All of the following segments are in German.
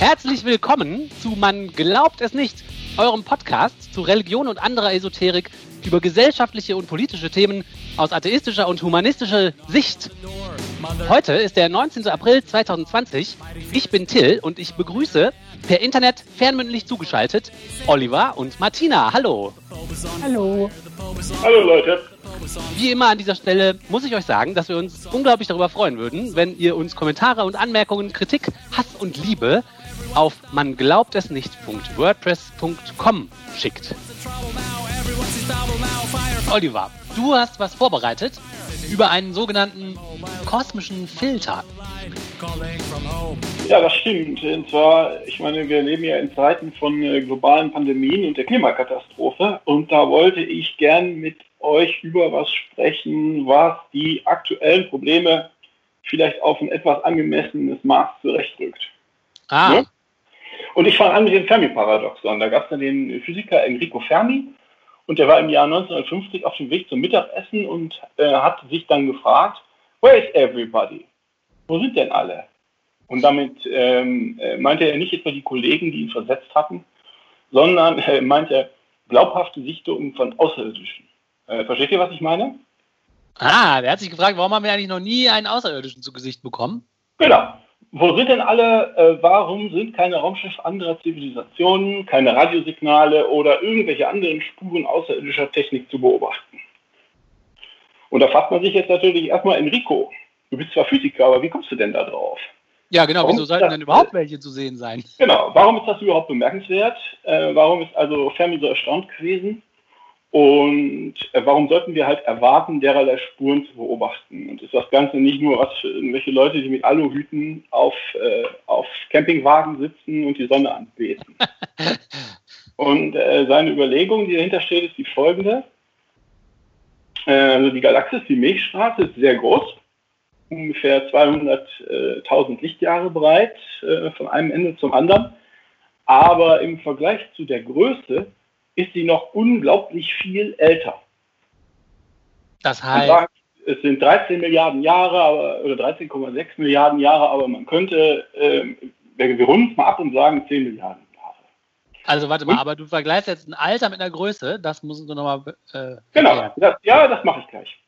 Herzlich willkommen zu Man glaubt es nicht, eurem Podcast zu Religion und anderer Esoterik über gesellschaftliche und politische Themen aus atheistischer und humanistischer Sicht. Heute ist der 19. April 2020. Ich bin Till und ich begrüße per Internet fernmündlich zugeschaltet Oliver und Martina. Hallo. Hallo. Hallo Leute. Wie immer an dieser Stelle muss ich euch sagen, dass wir uns unglaublich darüber freuen würden, wenn ihr uns Kommentare und Anmerkungen, Kritik, Hass und Liebe auf man glaubt es nicht.wordpress.com schickt. Oliver, du hast was vorbereitet über einen sogenannten kosmischen Filter. Ja, das stimmt. Und zwar, ich meine, wir leben ja in Zeiten von äh, globalen Pandemien und der Klimakatastrophe. Und da wollte ich gern mit euch über was sprechen, was die aktuellen Probleme vielleicht auf ein etwas angemessenes Maß zurechtrückt. Ah. Ja? Und ich fange an mit dem Fermi-Paradoxon. Da gab es dann den Physiker Enrico Fermi und der war im Jahr 1950 auf dem Weg zum Mittagessen und äh, hat sich dann gefragt, where is everybody? Wo sind denn alle? Und damit ähm, äh, meinte er nicht etwa die Kollegen, die ihn versetzt hatten, sondern äh, meinte glaubhafte Sichtungen von Außerirdischen. Äh, versteht ihr, was ich meine? Ah, der hat sich gefragt, warum haben wir eigentlich noch nie einen Außerirdischen zu Gesicht bekommen? Genau. Wo sind denn alle, äh, warum sind keine Raumschiffe anderer Zivilisationen, keine Radiosignale oder irgendwelche anderen Spuren außerirdischer Technik zu beobachten? Und da fragt man sich jetzt natürlich erstmal, Enrico, du bist zwar Physiker, aber wie kommst du denn da drauf? Ja, genau. Warum Wieso sollten das- denn überhaupt welche zu sehen sein? Genau, warum ist das überhaupt bemerkenswert? Äh, warum ist also Fermi so erstaunt gewesen? Und äh, warum sollten wir halt erwarten, dererlei Spuren zu beobachten? Und ist das Ganze nicht nur was für irgendwelche Leute, die mit Aluhüten auf, äh, auf Campingwagen sitzen und die Sonne anbeten? und äh, seine Überlegung, die dahinter steht, ist die folgende. Äh, also die Galaxis, die Milchstraße, ist sehr groß, ungefähr 200.000 Lichtjahre breit, äh, von einem Ende zum anderen. Aber im Vergleich zu der Größe ist sie noch unglaublich viel älter. Das heißt, sagt, es sind 13 Milliarden Jahre aber, oder 13,6 Milliarden Jahre, aber man könnte, ähm, wir, runden es mal ab und sagen 10 Milliarden Jahre. also warte mal, aber du vergleichst jetzt ein Alter mit einer Größe, das musst du nochmal äh, Genau, das, ja, das mache ich gleich.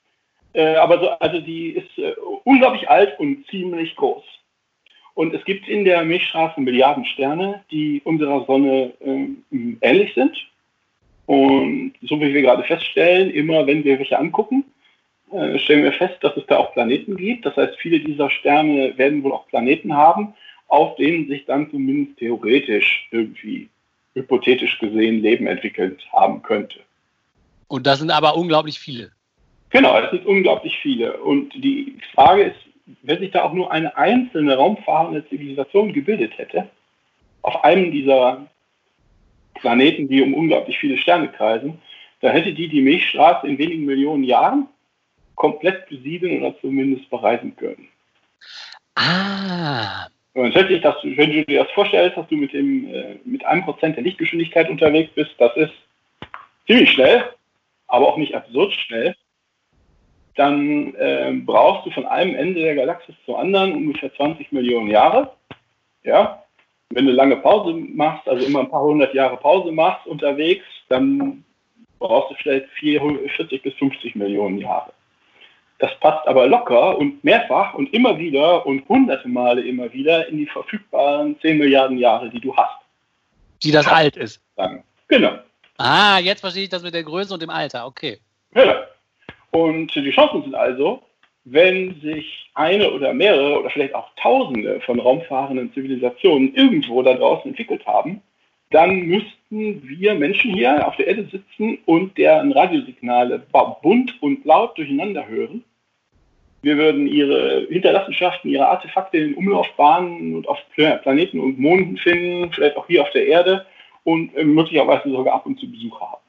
Äh, aber so, also die ist äh, unglaublich alt und ziemlich groß. Und es gibt in der Milchstraße Milliarden Sterne, die unserer Sonne ähm, ähnlich sind. Und so wie wir gerade feststellen, immer wenn wir welche angucken, äh, stellen wir fest, dass es da auch Planeten gibt. Das heißt, viele dieser Sterne werden wohl auch Planeten haben, auf denen sich dann zumindest theoretisch irgendwie hypothetisch gesehen Leben entwickelt haben könnte. Und das sind aber unglaublich viele. Genau, es sind unglaublich viele. Und die Frage ist, wenn sich da auch nur eine einzelne raumfahrende Zivilisation gebildet hätte, auf einem dieser Planeten, die um unglaublich viele Sterne kreisen, dann hätte die die Milchstraße in wenigen Millionen Jahren komplett besiedeln oder zumindest bereisen können. Ah, Und dann stellt sich das, wenn du dir das vorstellst, dass du mit dem äh, mit einem Prozent der Lichtgeschwindigkeit unterwegs bist, das ist ziemlich schnell, aber auch nicht absurd schnell. Dann äh, brauchst du von einem Ende der Galaxis zum anderen ungefähr 20 Millionen Jahre. Ja, wenn du lange Pause machst, also immer ein paar hundert Jahre Pause machst unterwegs, dann brauchst du vielleicht 40 bis 50 Millionen Jahre. Das passt aber locker und mehrfach und immer wieder und hunderte Male immer wieder in die verfügbaren 10 Milliarden Jahre, die du hast. die das alt ist. Sagen. Genau. Ah, jetzt verstehe ich das mit der Größe und dem Alter. Okay. Ja. Und die Chancen sind also, wenn sich eine oder mehrere oder vielleicht auch Tausende von raumfahrenden Zivilisationen irgendwo da draußen entwickelt haben, dann müssten wir Menschen hier auf der Erde sitzen und deren Radiosignale bunt und laut durcheinander hören. Wir würden ihre Hinterlassenschaften, ihre Artefakte in den Umlaufbahnen und auf Pla- Planeten und Monden finden, vielleicht auch hier auf der Erde und äh, möglicherweise sogar ab und zu Besuch haben.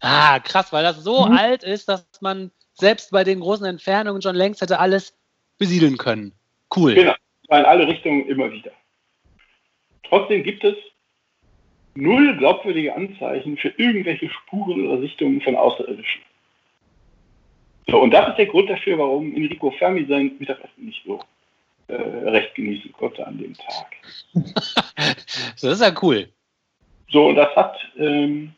Ah, krass, weil das so Mhm. alt ist, dass man selbst bei den großen Entfernungen schon längst hätte alles besiedeln können. Cool. Genau, in alle Richtungen immer wieder. Trotzdem gibt es null glaubwürdige Anzeichen für irgendwelche Spuren oder Sichtungen von Außerirdischen. So, und das ist der Grund dafür, warum Enrico Fermi sein Mittagessen nicht so äh, recht genießen konnte an dem Tag. das ist ja cool. So, und das hat ähm,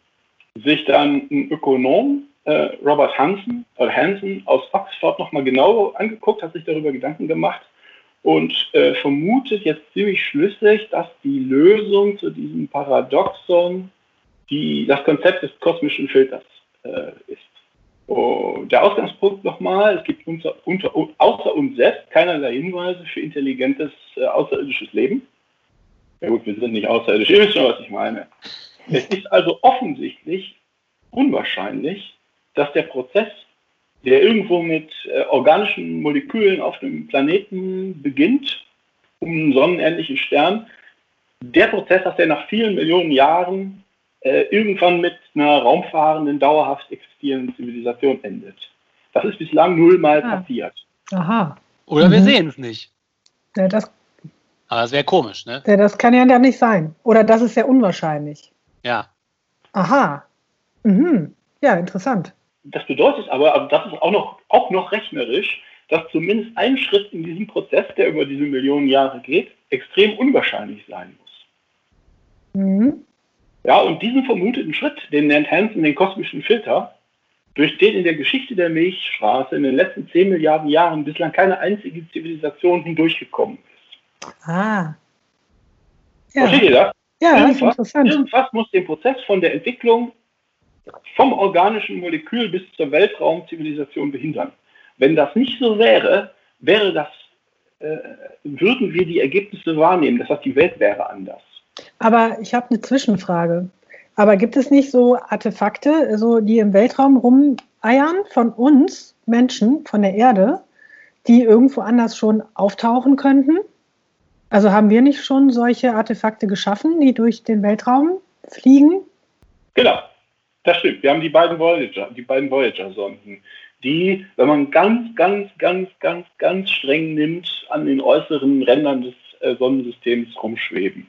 sich dann ein Ökonom, äh, Robert Hansen, äh, Hansen aus Oxford nochmal genau angeguckt, hat sich darüber Gedanken gemacht und äh, vermutet jetzt ziemlich schlüssig, dass die Lösung zu diesem Paradoxon die, das Konzept des kosmischen Filters äh, ist. Oh, der Ausgangspunkt nochmal, es gibt unter, unter, außer uns selbst keinerlei Hinweise für intelligentes äh, außerirdisches Leben. Ja gut, wir sind nicht außerirdisch, ihr wisst schon, was ich meine. Es ist also offensichtlich unwahrscheinlich, dass der Prozess, der irgendwo mit äh, organischen Molekülen auf dem Planeten beginnt, um einen sonnenähnlichen Stern, der Prozess, dass der nach vielen Millionen Jahren äh, irgendwann mit einer raumfahrenden, dauerhaft existierenden Zivilisation endet. Das ist bislang nullmal ah. passiert. Aha. Oder mhm. wir sehen es nicht. Ja, das, Aber das wäre komisch, ne? Ja, das kann ja nicht sein. Oder das ist sehr unwahrscheinlich. Ja. Aha. Mhm. Ja, interessant. Das bedeutet aber, also das ist auch noch, auch noch rechnerisch, dass zumindest ein Schritt in diesem Prozess, der über diese Millionen Jahre geht, extrem unwahrscheinlich sein muss. Mhm. Ja, und diesen vermuteten Schritt, den nennt Hansen den kosmischen Filter, durch den in der Geschichte der Milchstraße in den letzten 10 Milliarden Jahren bislang keine einzige Zivilisation hindurchgekommen ist. Ah. Ja. Versteht ihr das? Ja, irgendwas, das ist interessant. Irgendwas muss den Prozess von der Entwicklung vom organischen Molekül bis zur Weltraumzivilisation behindern. Wenn das nicht so wäre, wäre das, äh, würden wir die Ergebnisse wahrnehmen. Das heißt, die Welt wäre anders. Aber ich habe eine Zwischenfrage. Aber gibt es nicht so Artefakte, so die im Weltraum rumeiern von uns Menschen, von der Erde, die irgendwo anders schon auftauchen könnten? Also haben wir nicht schon solche Artefakte geschaffen, die durch den Weltraum fliegen? Genau, das stimmt. Wir haben die beiden Voyager, die beiden Voyager-Sonden, die, wenn man ganz, ganz, ganz, ganz, ganz streng nimmt, an den äußeren Rändern des äh, Sonnensystems rumschweben.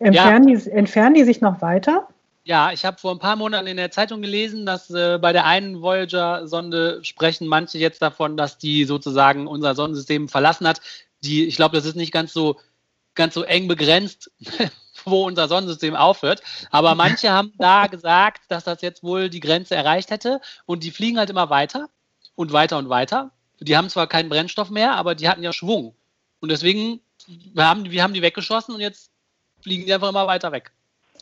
Entfernen, ja. die, entfernen die sich noch weiter? Ja, ich habe vor ein paar Monaten in der Zeitung gelesen, dass äh, bei der einen Voyager-Sonde sprechen manche jetzt davon, dass die sozusagen unser Sonnensystem verlassen hat. Die, ich glaube, das ist nicht ganz so, ganz so eng begrenzt, wo unser Sonnensystem aufhört. Aber manche haben da gesagt, dass das jetzt wohl die Grenze erreicht hätte und die fliegen halt immer weiter und weiter und weiter. Die haben zwar keinen Brennstoff mehr, aber die hatten ja Schwung. Und deswegen wir haben wir haben die weggeschossen und jetzt fliegen die einfach immer weiter weg.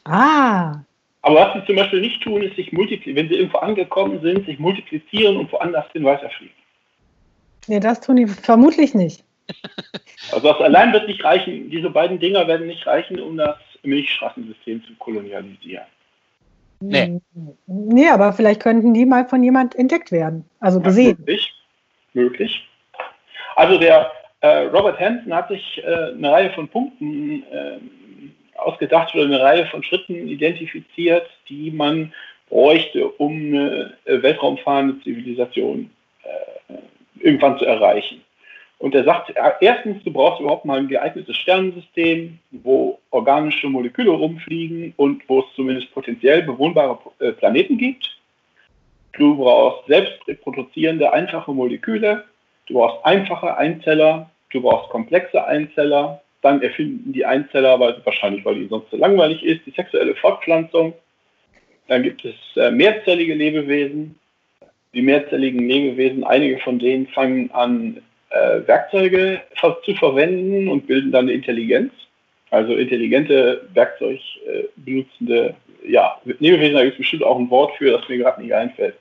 Ah. Aber was sie zum Beispiel nicht tun, ist sich multiplizieren, wenn sie irgendwo angekommen sind, sich multiplizieren und woanders hin weiterfliegen. Nee, das tun die vermutlich nicht. Also das allein wird nicht reichen, diese beiden Dinger werden nicht reichen, um das Milchstraßensystem zu kolonialisieren. Nee. Nee, aber vielleicht könnten die mal von jemand entdeckt werden. Also gesehen. Möglich. möglich. Also der äh, Robert Hansen hat sich äh, eine Reihe von Punkten äh, ausgedacht oder eine Reihe von Schritten identifiziert, die man bräuchte, um eine äh, weltraumfahrende Zivilisation äh, irgendwann zu erreichen. Und er sagt, erstens, du brauchst überhaupt mal ein geeignetes Sternensystem, wo organische Moleküle rumfliegen und wo es zumindest potenziell bewohnbare äh, Planeten gibt. Du brauchst selbst reproduzierende, einfache Moleküle. Du brauchst einfache Einzeller. Du brauchst komplexe Einzeller. Dann erfinden die Einzeller, weil, wahrscheinlich weil die sonst so langweilig ist, die sexuelle Fortpflanzung. Dann gibt es äh, mehrzellige Lebewesen. Die mehrzelligen Lebewesen, einige von denen fangen an, äh, Werkzeuge zu verwenden und bilden dann eine Intelligenz. Also intelligente Werkzeug äh, ja, Lebewesen, da gibt es bestimmt auch ein Wort für, das mir gerade nicht einfällt.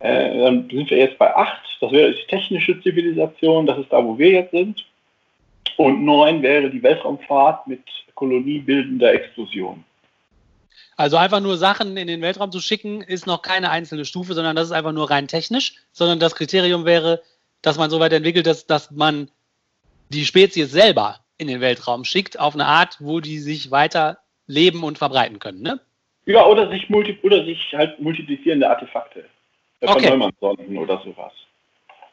Äh, dann sind wir jetzt bei 8, das wäre die technische Zivilisation, das ist da, wo wir jetzt sind. Und neun wäre die Weltraumfahrt mit koloniebildender Explosion. Also einfach nur Sachen in den Weltraum zu schicken, ist noch keine einzelne Stufe, sondern das ist einfach nur rein technisch, sondern das Kriterium wäre, dass man so weit entwickelt ist, dass man die Spezies selber in den Weltraum schickt, auf eine Art, wo die sich weiter leben und verbreiten können, ne? Ja, oder sich, multi oder sich halt multiplizierende Artefakte. Von okay. Neumann-Sonden oder sowas.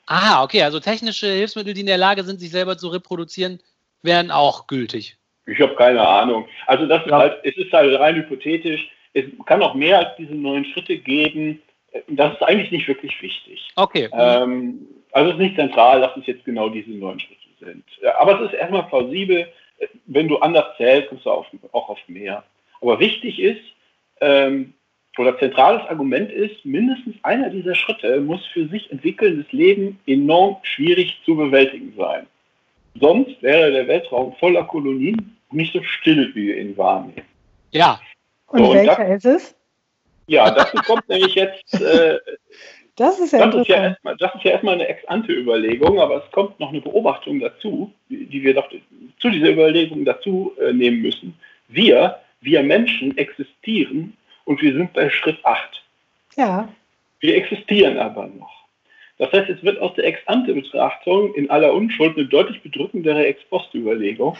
Ah, okay, also technische Hilfsmittel, die in der Lage sind, sich selber zu reproduzieren, wären auch gültig. Ich habe keine Ahnung. Also das ja. ist halt, es ist halt rein hypothetisch. Es kann auch mehr als diese neuen Schritte geben. Das ist eigentlich nicht wirklich wichtig. Okay. Ähm, also es ist nicht zentral, dass es jetzt genau diese neun Schritte sind. Aber es ist erstmal plausibel, wenn du anders zählst, kommst du auf, auch auf mehr. Aber wichtig ist, ähm, oder zentrales Argument ist, mindestens einer dieser Schritte muss für sich entwickelndes Leben enorm schwierig zu bewältigen sein. Sonst wäre der Weltraum voller Kolonien nicht so still, wie wir ihn wahrnehmen. Ja. Und, so, welcher und das, ist es? Ja, dazu kommt nämlich jetzt. Äh, das ist ja das ist ja, erstmal, das ist ja erstmal eine Ex-ante-Überlegung, aber es kommt noch eine Beobachtung dazu, die, wir doch zu dieser Überlegung dazu äh, nehmen müssen. Wir, wir Menschen existieren und wir sind bei Schritt 8. Ja. Wir existieren aber noch. Das heißt, es wird aus der Ex-ante-Betrachtung in aller Unschuld eine deutlich bedrückendere Ex-post-Überlegung,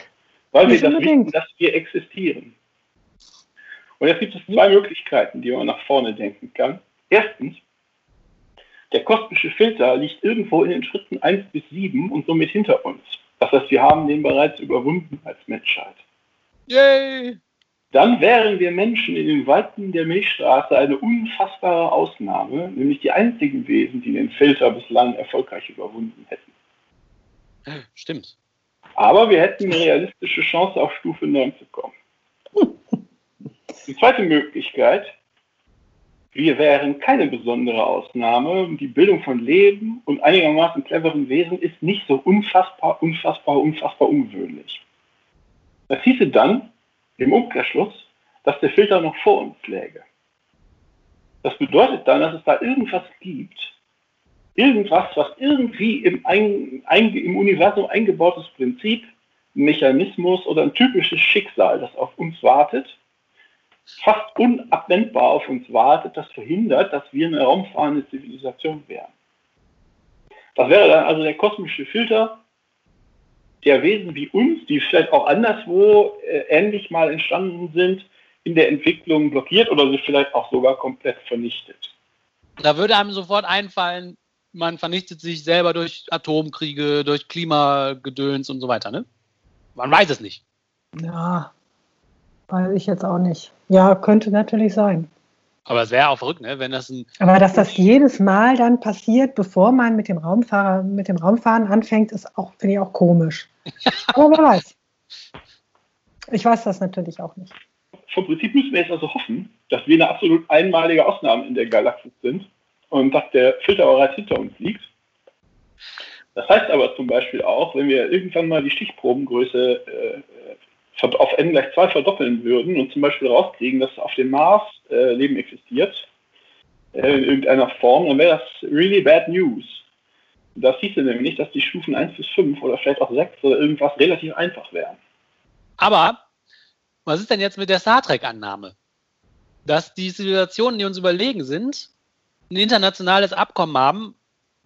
weil Nicht wir das wissen, dass wir existieren. Und jetzt gibt es zwei Möglichkeiten, die man nach vorne denken kann. Erstens, der kosmische Filter liegt irgendwo in den Schritten 1 bis 7 und somit hinter uns. Das heißt, wir haben den bereits überwunden als Menschheit. Yay! Dann wären wir Menschen in den Weiten der Milchstraße eine unfassbare Ausnahme, nämlich die einzigen Wesen, die den Filter bislang erfolgreich überwunden hätten. Stimmt. Aber wir hätten eine realistische Chance, auf Stufe 9 zu kommen. Die zweite Möglichkeit, wir wären keine besondere Ausnahme. Die Bildung von Leben und einigermaßen cleveren Wesen ist nicht so unfassbar, unfassbar, unfassbar ungewöhnlich. Das hieße dann im Umkehrschluss, dass der Filter noch vor uns läge. Das bedeutet dann, dass es da irgendwas gibt, irgendwas, was irgendwie im, ein, ein, im Universum eingebautes Prinzip, Mechanismus oder ein typisches Schicksal, das auf uns wartet, fast unabwendbar auf uns wartet, das verhindert, dass wir eine raumfahrende Zivilisation wären. Das wäre dann also der kosmische Filter, der Wesen wie uns, die vielleicht auch anderswo äh, ähnlich mal entstanden sind, in der Entwicklung blockiert oder sie vielleicht auch sogar komplett vernichtet. Da würde einem sofort einfallen, man vernichtet sich selber durch Atomkriege, durch Klimagedöns und so weiter, ne? Man weiß es nicht. Ja, weiß ich jetzt auch nicht. Ja, könnte natürlich sein. Aber es wäre auch verrückt, ne? wenn das ein. Aber dass das jedes Mal dann passiert, bevor man mit dem Raumfahrer, mit dem Raumfahren anfängt, ist auch, finde ich auch komisch. Aber wer weiß. Ich weiß das natürlich auch nicht. Vom Prinzip müssen wir jetzt also hoffen, dass wir eine absolut einmalige Ausnahme in der Galaxis sind und dass der Filter bereits hinter uns liegt. Das heißt aber zum Beispiel auch, wenn wir irgendwann mal die Stichprobengröße äh, auf n gleich 2 verdoppeln würden und zum Beispiel rauskriegen, dass auf dem Mars äh, Leben existiert, äh, in irgendeiner Form, dann wäre das really bad news. Das hieße nämlich, dass die Stufen 1 bis 5 oder vielleicht auch 6 oder irgendwas relativ einfach wären. Aber was ist denn jetzt mit der Star Trek-Annahme? Dass die Zivilisationen, die uns überlegen sind, ein internationales Abkommen haben,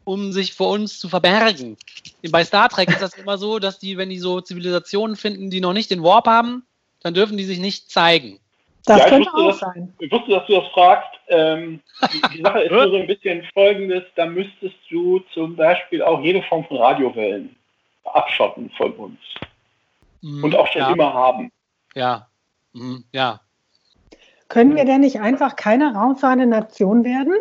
um sich vor uns zu verbergen. Bei Star Trek ist das immer so, dass die, wenn die so Zivilisationen finden, die noch nicht den Warp haben, dann dürfen die sich nicht zeigen. Das ja, könnte wusste, auch sein. Ich wusste, dass du das fragst. Ähm, die, die, Sache ist nur so ein bisschen folgendes, da müsstest du zum Beispiel auch jede Form von Radiowellen abschotten von uns. Mhm, Und auch schon ja. immer haben. Ja. Mhm, ja. Können wir denn nicht einfach keine raumfahrende Nation werden?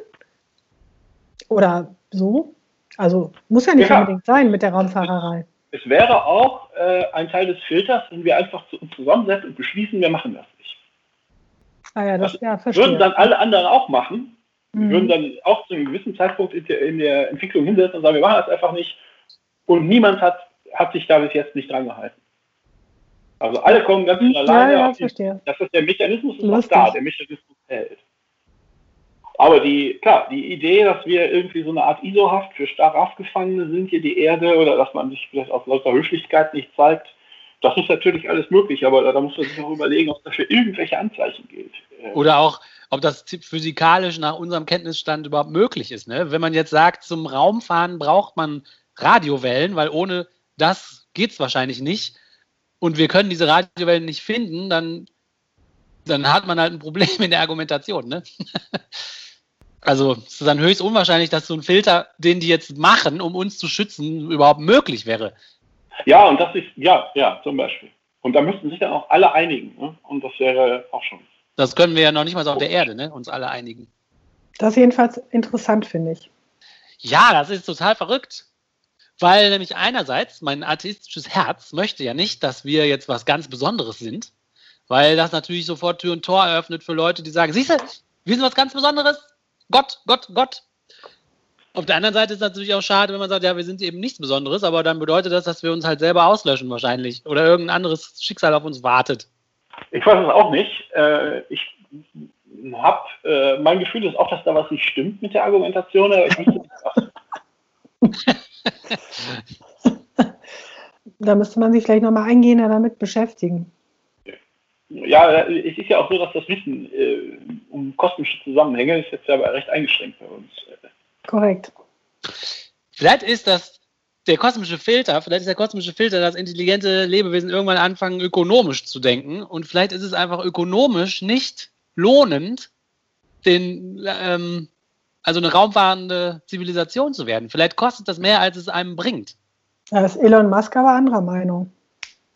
Oder so? Also muss ja nicht ja. unbedingt sein mit der Raumfahrerei. Es wäre auch äh, ein Teil des Filters, wenn wir einfach zu uns zusammensetzen und beschließen, wir machen das nicht. Ah ja, das, ja, verstehe. Würden dann alle anderen auch machen. Mhm. Wir würden dann auch zu einem gewissen Zeitpunkt in der, in der, Entwicklung hinsetzen und sagen, wir machen das einfach nicht. Und niemand hat, hat sich da bis jetzt nicht dran gehalten. Also alle kommen ganz von alleine. Ja, ja, verstehe. Das ist der Mechanismus ist auch da, der Mechanismus hält. Aber die, klar, die Idee, dass wir irgendwie so eine Art ISO-Haft für Strafgefangene sind, hier die Erde, oder dass man sich vielleicht aus lauter Höflichkeit nicht zeigt, das ist natürlich alles möglich, aber da, muss man sich auch überlegen, ob das für irgendwelche Anzeichen gilt. Oder auch, ob das physikalisch nach unserem Kenntnisstand überhaupt möglich ist. Ne? Wenn man jetzt sagt, zum Raumfahren braucht man Radiowellen, weil ohne das geht es wahrscheinlich nicht. Und wir können diese Radiowellen nicht finden, dann, dann hat man halt ein Problem in der Argumentation. Ne? Also es ist dann höchst unwahrscheinlich, dass so ein Filter, den die jetzt machen, um uns zu schützen, überhaupt möglich wäre. Ja, und das ist, ja, ja, zum Beispiel. Und da müssten sich dann auch alle einigen. Ne? Und das wäre auch schon. Das können wir ja noch nicht mal so auf der Erde, ne? uns alle einigen. Das ist jedenfalls interessant, finde ich. Ja, das ist total verrückt. Weil nämlich einerseits mein atheistisches Herz möchte ja nicht, dass wir jetzt was ganz Besonderes sind, weil das natürlich sofort Tür und Tor eröffnet für Leute, die sagen, siehst du, wir sind was ganz Besonderes. Gott, Gott, Gott. Auf der anderen Seite ist es natürlich auch schade, wenn man sagt, ja, wir sind eben nichts Besonderes, aber dann bedeutet das, dass wir uns halt selber auslöschen wahrscheinlich oder irgendein anderes Schicksal auf uns wartet. Ich weiß es auch nicht. Äh, ich habe, äh, mein Gefühl ist auch, dass da was nicht stimmt mit der Argumentation, aber ich da müsste man sich vielleicht nochmal eingehender damit beschäftigen. Ja, es ist ja auch so, dass das Wissen äh, um kosmische Zusammenhänge ist jetzt ja recht eingeschränkt bei uns. Korrekt. Vielleicht ist das der kosmische Filter, vielleicht ist der kosmische Filter, dass intelligente Lebewesen irgendwann anfangen, ökonomisch zu denken. Und vielleicht ist es einfach ökonomisch nicht lohnend, den, ähm, also eine raumfahrende Zivilisation zu werden. Vielleicht kostet das mehr, als es einem bringt. Da ist Elon Musk aber anderer Meinung.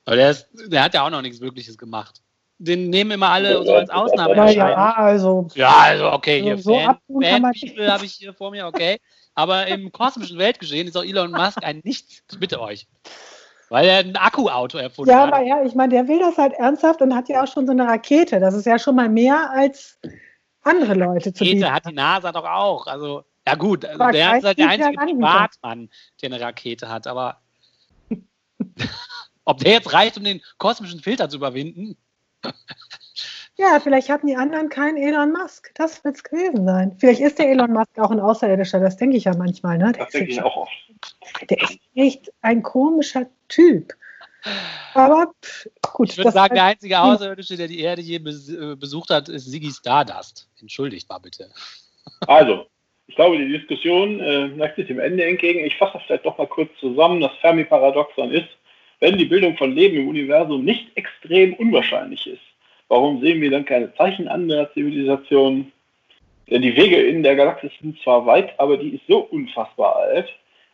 Aber der, ist, der hat ja auch noch nichts Wirkliches gemacht. Den nehmen immer alle so als Ausnahme. Ja, ja, also. Ja, also okay, hier so Fan, Fan habe ich hier vor mir, okay. Aber im kosmischen Weltgeschehen ist auch Elon Musk ein Nichts, bitte euch. Weil er ein Akkuauto erfunden ja, hat. Ja, aber ja, ich meine, der will das halt ernsthaft und hat ja auch schon so eine Rakete. Das ist ja schon mal mehr als andere Leute zu bieten. hat die NASA doch auch. Also, ja gut, also der ist halt der einzige Privatmann, der eine Rakete hat. Aber ob der jetzt reicht, um den kosmischen Filter zu überwinden? Ja, vielleicht hatten die anderen keinen Elon Musk. Das wird es gewesen sein. Vielleicht ist der Elon Musk auch ein Außerirdischer, das denke ich ja manchmal. Ne? Das denke ich auch oft. Der ist echt ein komischer Typ. Aber pff, gut. Ich würde sagen, der einzige Außerirdische, der die Erde je äh, besucht hat, ist Siggy Stardust. Entschuldigt mal bitte. Also, ich glaube, die Diskussion äh, neigt sich dem Ende entgegen. Ich fasse das vielleicht doch mal kurz zusammen. Das Fermi-Paradoxon ist, wenn die Bildung von Leben im Universum nicht extrem unwahrscheinlich ist, Warum sehen wir dann keine Zeichen anderer Zivilisationen? Denn die Wege in der Galaxis sind zwar weit, aber die ist so unfassbar alt,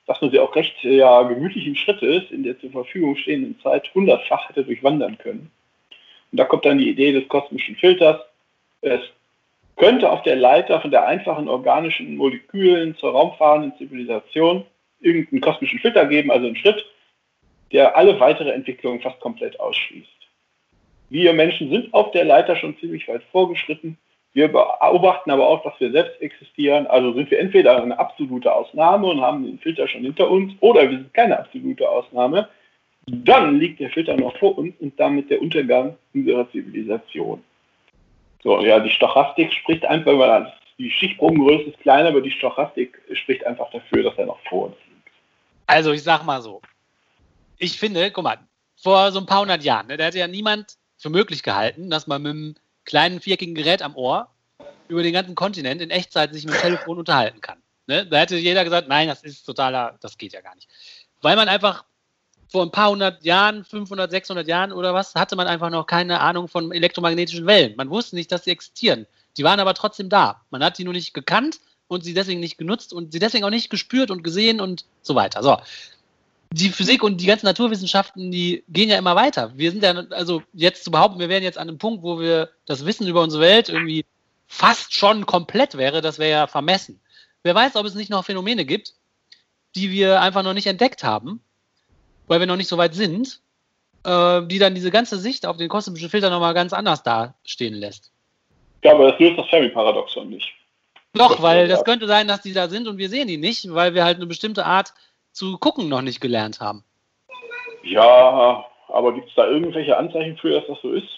dass man sie auch recht ja, gemütlich im Schritt ist, in der zur Verfügung stehenden Zeit hundertfach hätte durchwandern können. Und da kommt dann die Idee des kosmischen Filters. Es könnte auf der Leiter von der einfachen organischen Molekülen zur raumfahrenden Zivilisation irgendeinen kosmischen Filter geben, also einen Schritt, der alle weitere Entwicklung fast komplett ausschließt. Wir Menschen sind auf der Leiter schon ziemlich weit vorgeschritten. Wir beobachten aber auch, dass wir selbst existieren. Also sind wir entweder eine absolute Ausnahme und haben den Filter schon hinter uns oder wir sind keine absolute Ausnahme. Dann liegt der Filter noch vor uns und damit der Untergang unserer Zivilisation. So, ja, die Stochastik spricht einfach, weil die Schichtbogengröße ist kleiner, aber die Stochastik spricht einfach dafür, dass er noch vor uns liegt. Also ich sag mal so. Ich finde, guck mal, vor so ein paar hundert Jahren, ne, da hätte ja niemand für möglich gehalten, dass man mit einem kleinen viereckigen Gerät am Ohr über den ganzen Kontinent in Echtzeit sich mit dem Telefon unterhalten kann. Ne? Da hätte jeder gesagt, nein, das ist totaler, das geht ja gar nicht. Weil man einfach vor ein paar hundert Jahren, 500, 600 Jahren oder was, hatte man einfach noch keine Ahnung von elektromagnetischen Wellen. Man wusste nicht, dass sie existieren. Die waren aber trotzdem da. Man hat die nur nicht gekannt und sie deswegen nicht genutzt und sie deswegen auch nicht gespürt und gesehen und so weiter. So die Physik und die ganzen Naturwissenschaften, die gehen ja immer weiter. Wir sind ja, also jetzt zu behaupten, wir wären jetzt an einem Punkt, wo wir das Wissen über unsere Welt irgendwie fast schon komplett wäre, das wäre ja vermessen. Wer weiß, ob es nicht noch Phänomene gibt, die wir einfach noch nicht entdeckt haben, weil wir noch nicht so weit sind, äh, die dann diese ganze Sicht auf den kosmischen Filter nochmal ganz anders dastehen lässt. Ja, aber das löst das Fermi-Paradoxon nicht. Doch, weil das könnte sein, dass die da sind und wir sehen die nicht, weil wir halt eine bestimmte Art zu gucken noch nicht gelernt haben. Ja, aber gibt es da irgendwelche Anzeichen für, dass das so ist?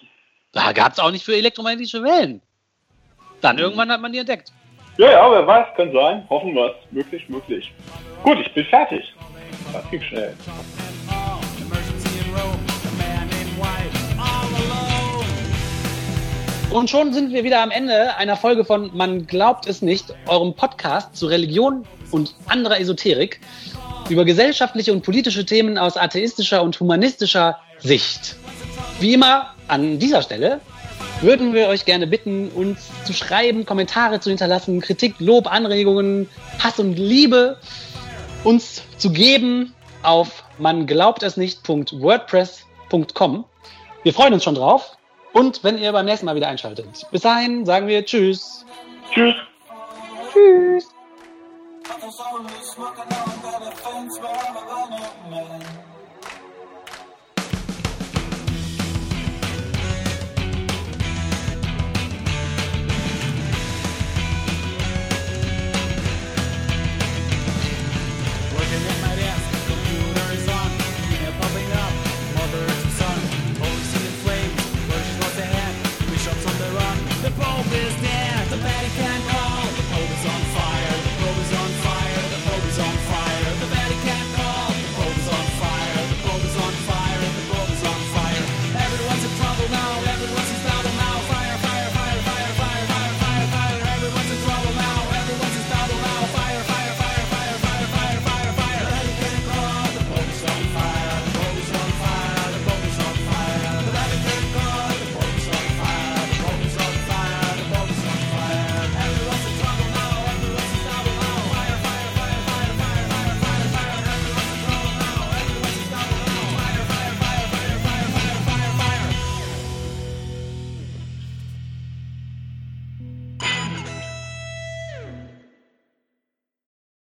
Da gab es auch nicht für elektromagnetische Wellen. Dann irgendwann hat man die entdeckt. Ja, ja, wer weiß, kann sein. Hoffen wir es. Möglich, möglich. Gut, ich bin fertig. Das ging schnell. Und schon sind wir wieder am Ende einer Folge von Man glaubt es nicht, eurem Podcast zu Religion und anderer Esoterik über gesellschaftliche und politische Themen aus atheistischer und humanistischer Sicht. Wie immer an dieser Stelle würden wir euch gerne bitten, uns zu schreiben, Kommentare zu hinterlassen, Kritik, Lob, Anregungen, Hass und Liebe uns zu geben auf man glaubt es nicht.wordpress.com. Wir freuen uns schon drauf und wenn ihr beim nächsten Mal wieder einschaltet. Bis dahin sagen wir Tschüss. Tschüss. Tschüss. Storm of an old man.